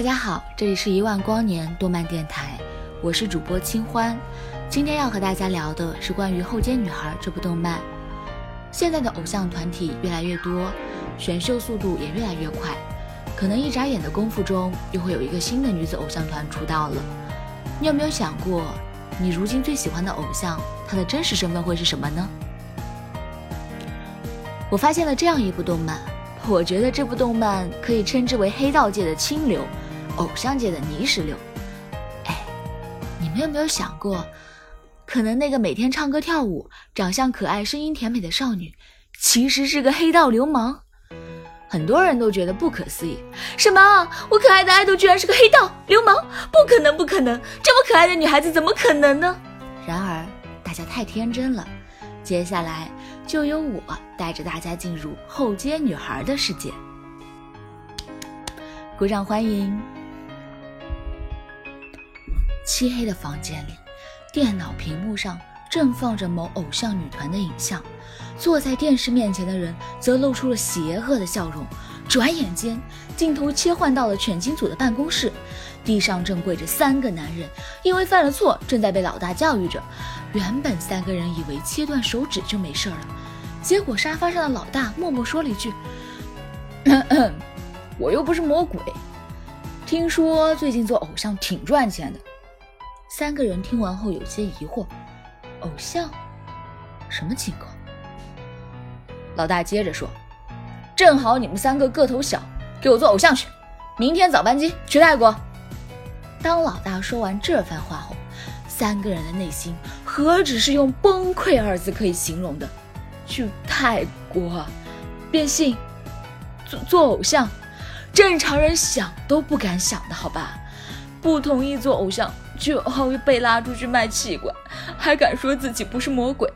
大家好，这里是一万光年动漫电台，我是主播清欢。今天要和大家聊的是关于《后街女孩》这部动漫。现在的偶像团体越来越多，选秀速度也越来越快，可能一眨眼的功夫中，又会有一个新的女子偶像团出道了。你有没有想过，你如今最喜欢的偶像，他的真实身份会是什么呢？我发现了这样一部动漫。我觉得这部动漫可以称之为黑道界的清流，偶像界的泥石流。哎，你们有没有想过，可能那个每天唱歌跳舞、长相可爱、声音甜美的少女，其实是个黑道流氓？很多人都觉得不可思议，什么？我可爱的爱豆居然是个黑道流氓？不可能，不可能！这么可爱的女孩子怎么可能呢？然而，大家太天真了。接下来就由我带着大家进入后街女孩的世界，鼓掌欢迎！漆黑的房间里，电脑屏幕上正放着某偶像女团的影像，坐在电视面前的人则露出了邪恶的笑容。转眼间，镜头切换到了犬金组的办公室，地上正跪着三个男人，因为犯了错，正在被老大教育着。原本三个人以为切断手指就没事了，结果沙发上的老大默默说了一句：“咳咳我又不是魔鬼，听说最近做偶像挺赚钱的。”三个人听完后有些疑惑：“偶像？什么情况？”老大接着说：“正好你们三个个头小，给我做偶像去，明天早班机去泰国。”当老大说完这番话后，三个人的内心何止是用崩溃二字可以形容的？去泰国变性做做偶像，正常人想都不敢想的好吧？不同意做偶像就要被拉出去卖器官，还敢说自己不是魔鬼，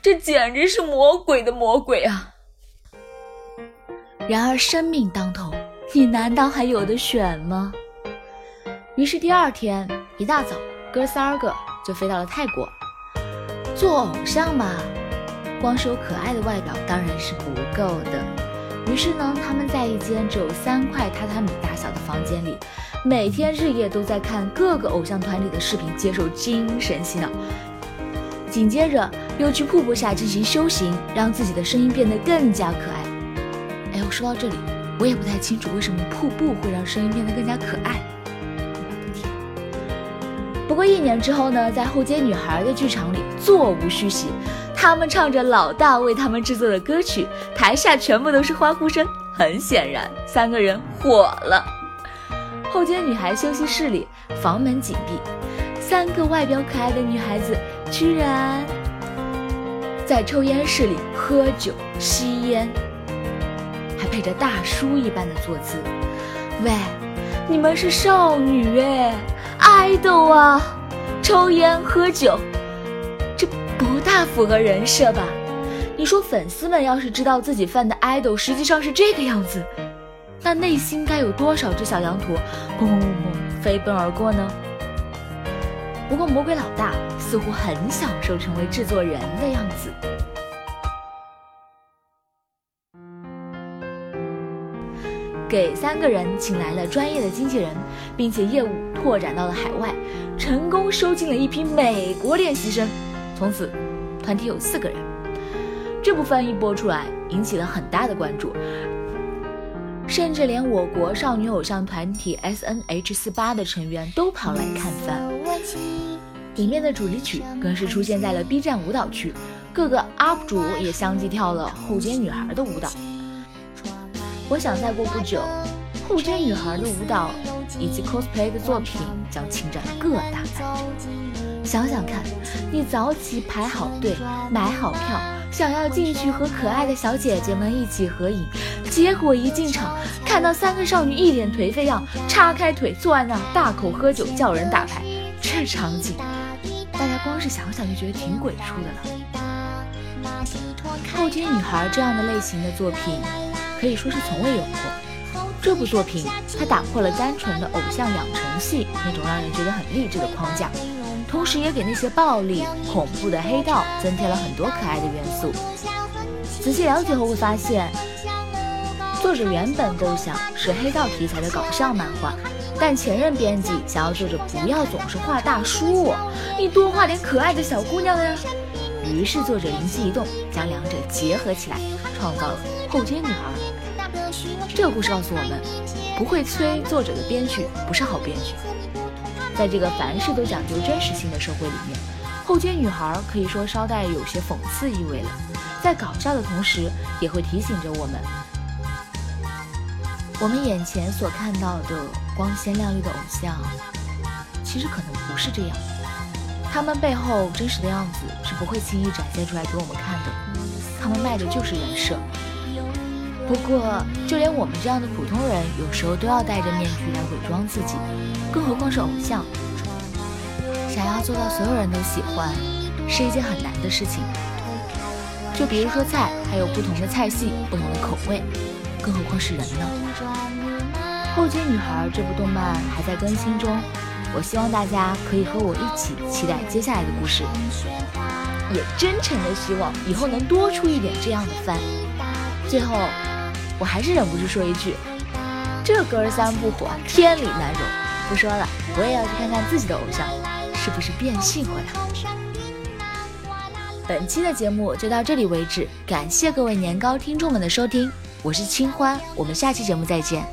这简直是魔鬼的魔鬼啊！然而生命当头，你难道还有的选吗？于是第二天一大早。哥仨个就飞到了泰国，做偶像嘛，光是有可爱的外表当然是不够的。于是呢，他们在一间只有三块榻榻米大小的房间里，每天日夜都在看各个偶像团体的视频，接受精神洗脑。紧接着又去瀑布下进行修行，让自己的声音变得更加可爱。哎，我说到这里，我也不太清楚为什么瀑布会让声音变得更加可爱。不过一年之后呢，在后街女孩的剧场里，座无虚席，他们唱着老大为他们制作的歌曲，台下全部都是欢呼声。很显然，三个人火了。后街女孩休息室里，房门紧闭，三个外表可爱的女孩子居然在抽烟室里喝酒吸烟，还配着大叔一般的坐姿。喂，你们是少女哎！爱豆啊，抽烟喝酒，这不大符合人设吧？你说粉丝们要是知道自己犯的爱豆实际上是这个样子，那内心该有多少只小羊驼砰砰砰砰飞奔而过呢？不过魔鬼老大似乎很享受成为制作人的样子。给三个人请来了专业的经纪人，并且业务拓展到了海外，成功收进了一批美国练习生。从此，团体有四个人。这部番一播出来，引起了很大的关注。甚至连我国少女偶像团体 S N H 四八的成员都跑来看番。里面的主题曲更是出现在了 B 站舞蹈区，各个 UP 主也相继跳了后街女孩的舞蹈。我想再过不久，后街女孩的舞蹈以及 cosplay 的作品将侵占各大台。想想看，你早起排好队，买好票，想要进去和可爱的小姐姐们一起合影，结果一进场，看到三个少女一脸颓废样，叉开腿坐在那大口喝酒，叫人打牌，这场景。大家光是想想就觉得挺鬼畜的了。后街女孩这样的类型的作品，可以说是从未有过。这部作品它打破了单纯的偶像养成系那种让人觉得很励志的框架，同时也给那些暴力恐怖的黑道增添了很多可爱的元素。仔细了解后会发现，作者原本构想是黑道题材的搞笑漫画。但前任编辑想要作者不要总是画大叔，你多画点可爱的小姑娘呀。于是作者灵机一动，将两者结合起来，创造了后街女孩。这个故事告诉我们，不会催作者的编剧不是好编剧。在这个凡事都讲究真实性的社会里面，后街女孩可以说稍带有些讽刺意味了，在搞笑的同时，也会提醒着我们，我们眼前所看到的。光鲜亮丽的偶像，其实可能不是这样。他们背后真实的样子是不会轻易展现出来给我们看的。他们卖的就是人设。不过，就连我们这样的普通人，有时候都要戴着面具来伪装自己，更何况是偶像。想要做到所有人都喜欢，是一件很难的事情。就比如说菜，还有不同的菜系，不同的口味，更何况是人呢？《后街女孩》这部动漫还在更新中，我希望大家可以和我一起期待接下来的故事，也真诚的希望以后能多出一点这样的番。最后，我还是忍不住说一句：这歌儿三不火，天理难容。不说了，我也要去看看自己的偶像是不是变性回来。本期的节目就到这里为止，感谢各位年糕听众们的收听，我是清欢，我们下期节目再见。